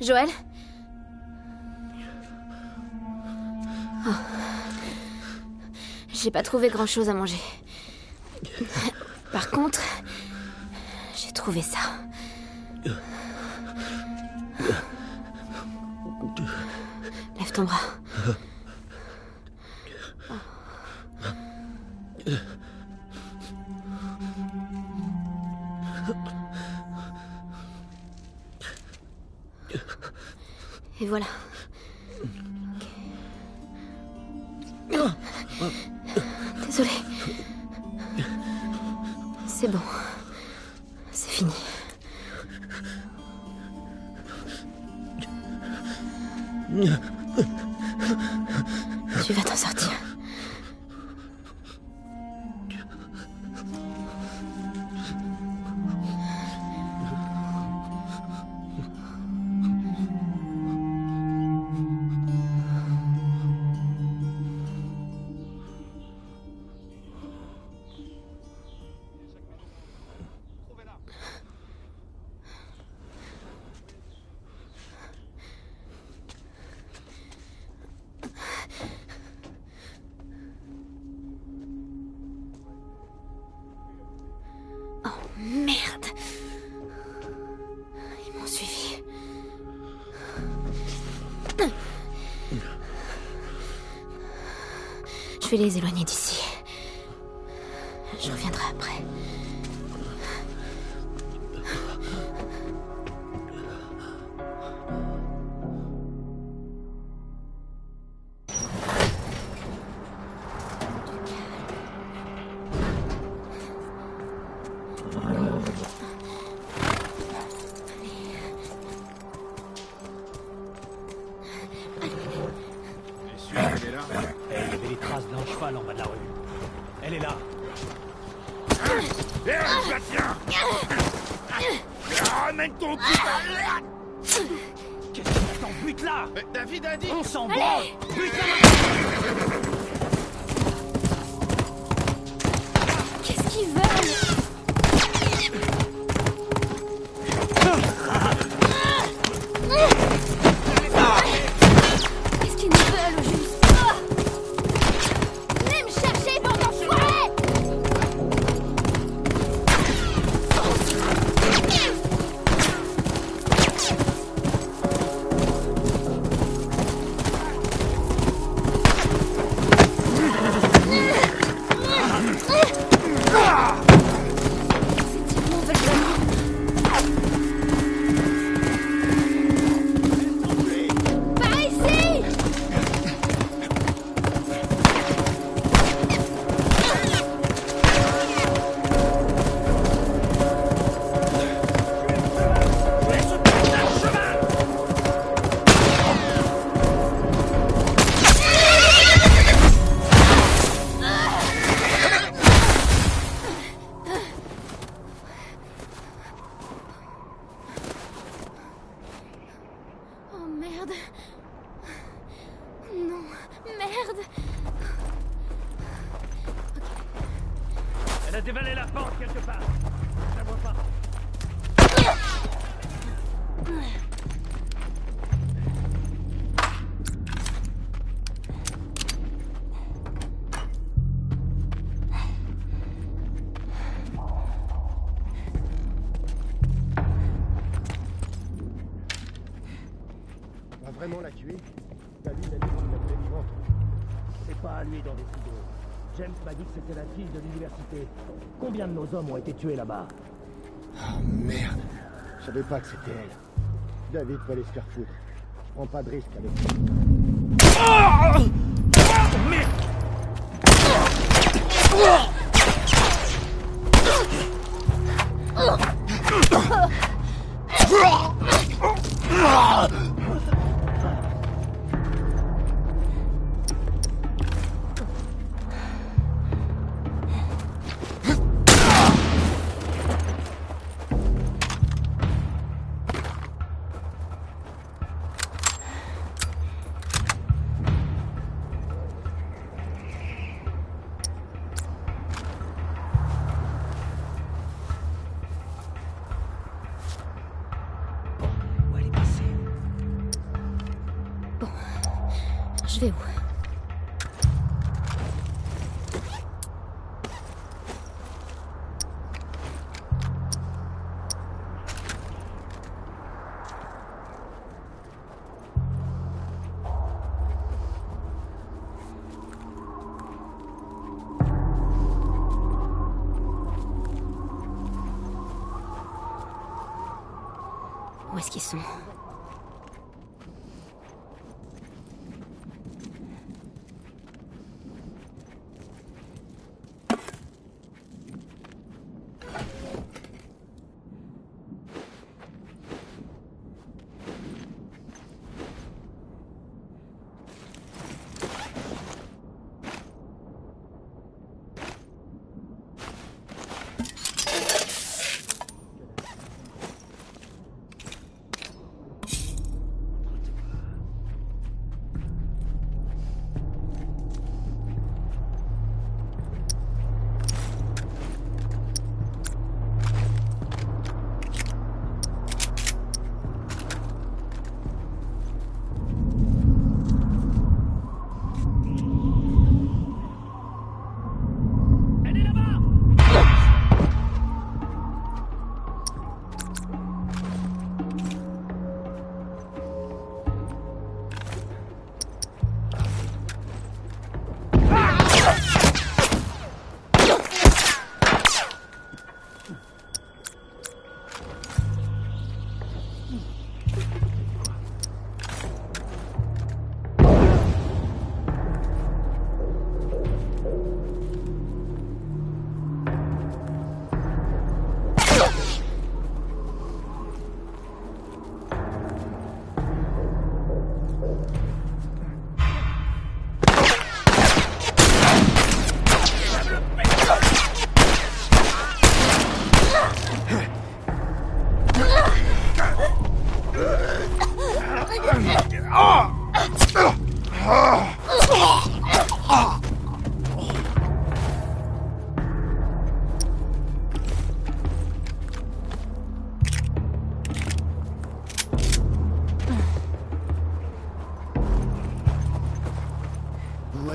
Joël Oh. J'ai pas trouvé grand-chose à manger. Par contre, j'ai trouvé ça. Lève ton bras. Voilà. Vais les éloigner d'ici. Vraiment la tuer David a dit qu'il la voulait vivante. C'est pas à lui d'en décider. James m'a dit que c'était la fille de l'université. Combien de nos hommes ont été tués là-bas? Oh merde Je savais pas que c'était elle. David peut aller se faire foutre. Je prends pas de risque avec lui. Bon. Où est-ce qu'ils sont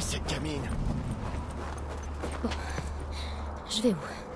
cette gamine. Je vais où?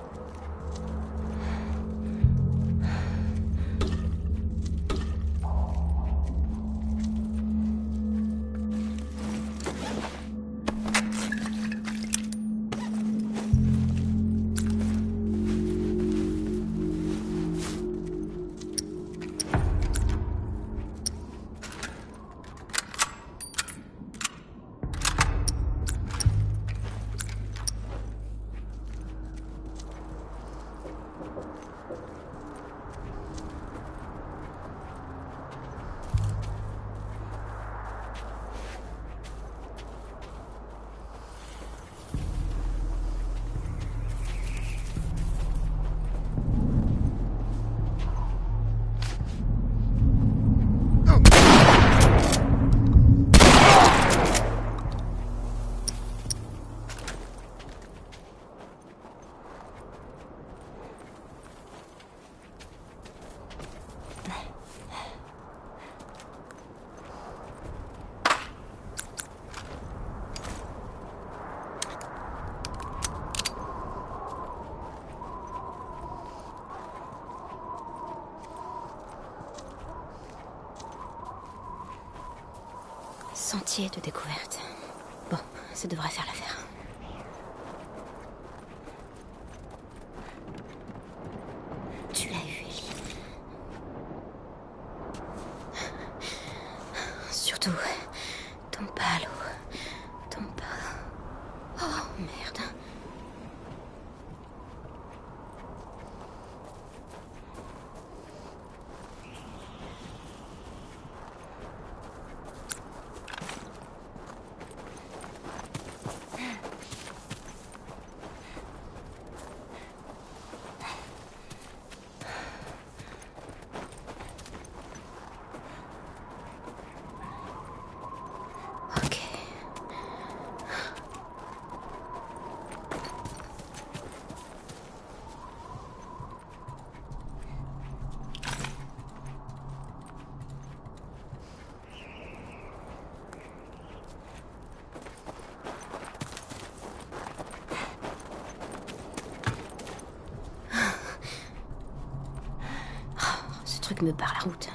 Sentier de découverte. Bon, ça devrait faire l'affaire. Tu l'as eu, Ellie. Surtout, tombe pas à l'eau. Tombe pas. Oh, merde. Ok. Truc me barre la route.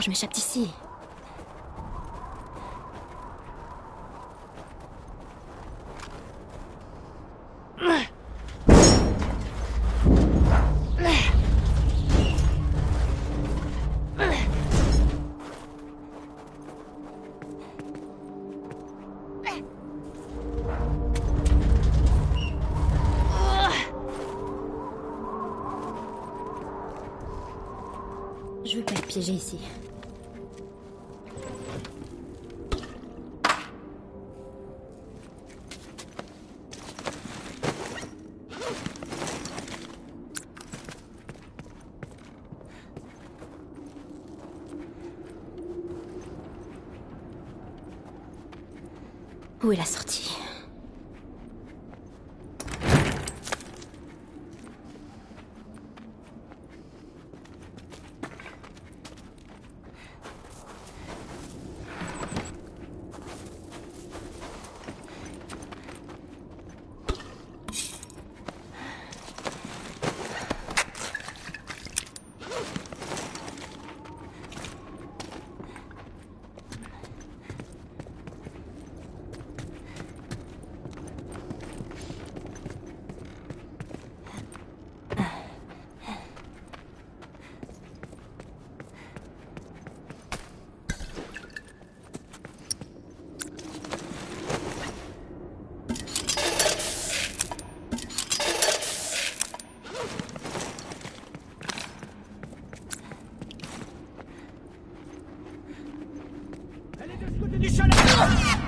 Je m'échappe d'ici Je veux pas être piégé ici. Où est la sortie Elle est de ce côté du chalet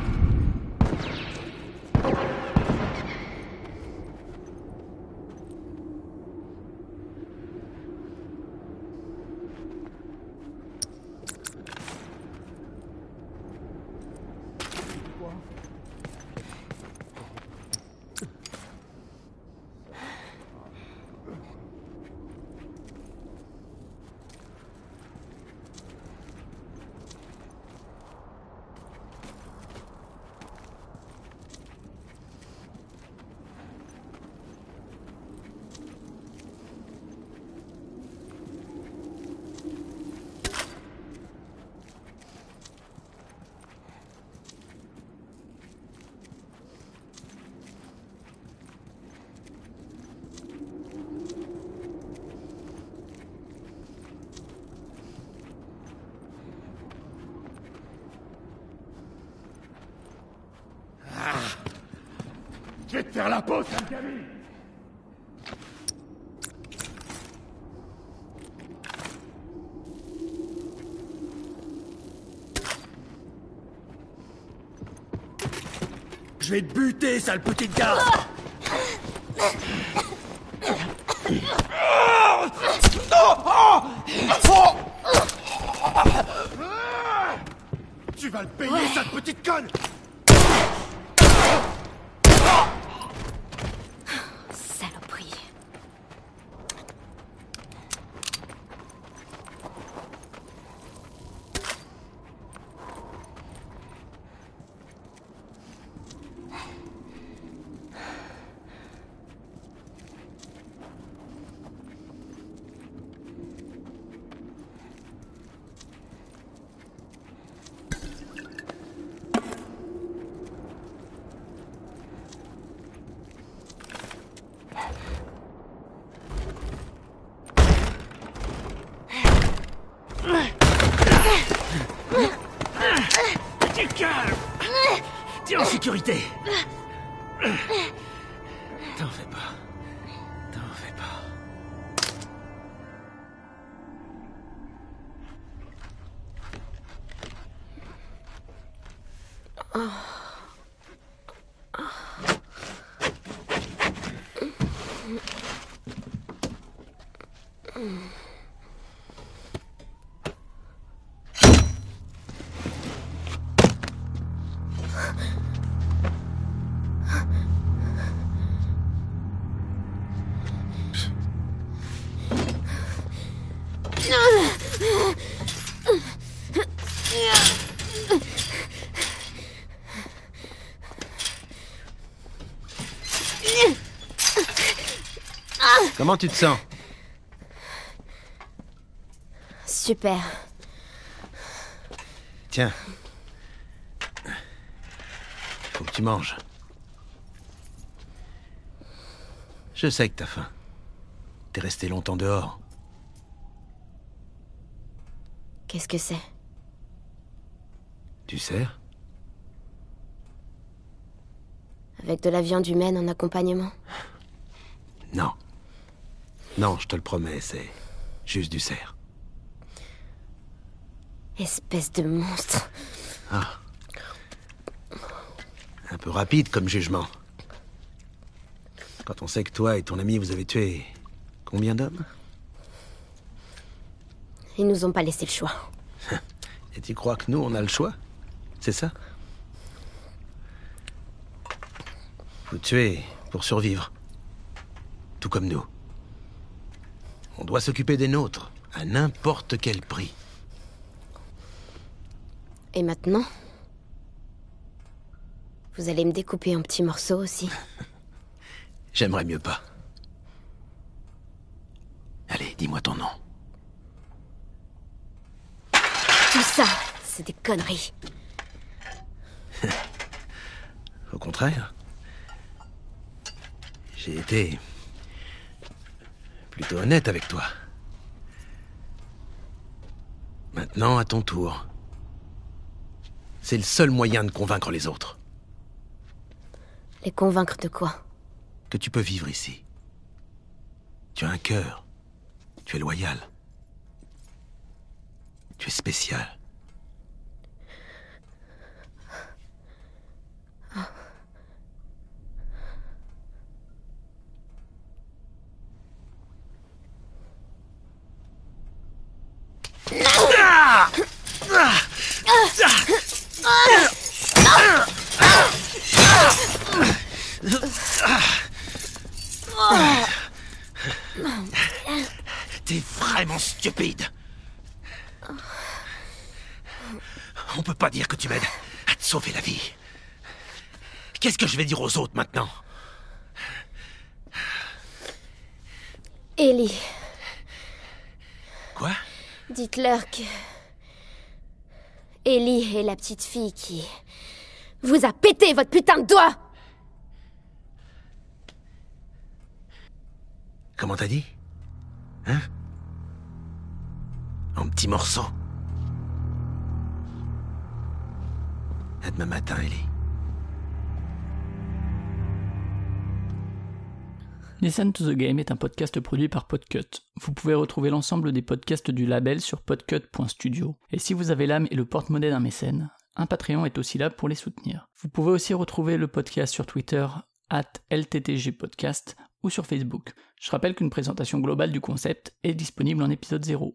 Je vais te faire la peau, sale gamine Je vais te buter, sale petite garde Tu vas le payer, sale petite conne Saloperie. Du calme. T'es en sécurité Comment tu te sens Super. Tiens. Faut que tu manges. Je sais que t'as faim. T'es resté longtemps dehors. Qu'est-ce que c'est? Tu sers? Avec de la viande humaine en accompagnement? Non. Non, je te le promets, c'est juste du cerf. Espèce de monstre. Ah. Un peu rapide comme jugement. Quand on sait que toi et ton ami vous avez tué combien d'hommes? Ils nous ont pas laissé le choix. Et tu crois que nous, on a le choix? C'est ça? Faut tuer pour survivre. Tout comme nous. On doit s'occuper des nôtres, à n'importe quel prix. Et maintenant Vous allez me découper en petits morceaux aussi J'aimerais mieux pas. Allez, dis-moi ton nom. Tout ça, c'est des conneries. Au contraire. J'ai été plutôt honnête avec toi. Maintenant, à ton tour. C'est le seul moyen de convaincre les autres Les convaincre de quoi? Que tu peux vivre ici. Tu as un cœur. Tu es loyal. Tu es spécial. Stupide. On peut pas dire que tu m'aides à te sauver la vie. Qu'est-ce que je vais dire aux autres maintenant? Ellie, Quoi? Dites-leur que... Ellie est la petite fille qui... vous a pété votre putain de doigt. Comment t'as dit? Hein? En petits morceaux. À demain matin, Ellie. Listen to the Game est un podcast produit par Podcut. Vous pouvez retrouver l'ensemble des podcasts du label sur podcut.studio. Et si vous avez l'âme et le porte-monnaie d'un mécène, un Patreon est aussi là pour les soutenir. Vous pouvez aussi retrouver le podcast sur Twitter, at LTTGpodcast, ou sur Facebook. Je rappelle qu'une présentation globale du concept est disponible en épisode 0.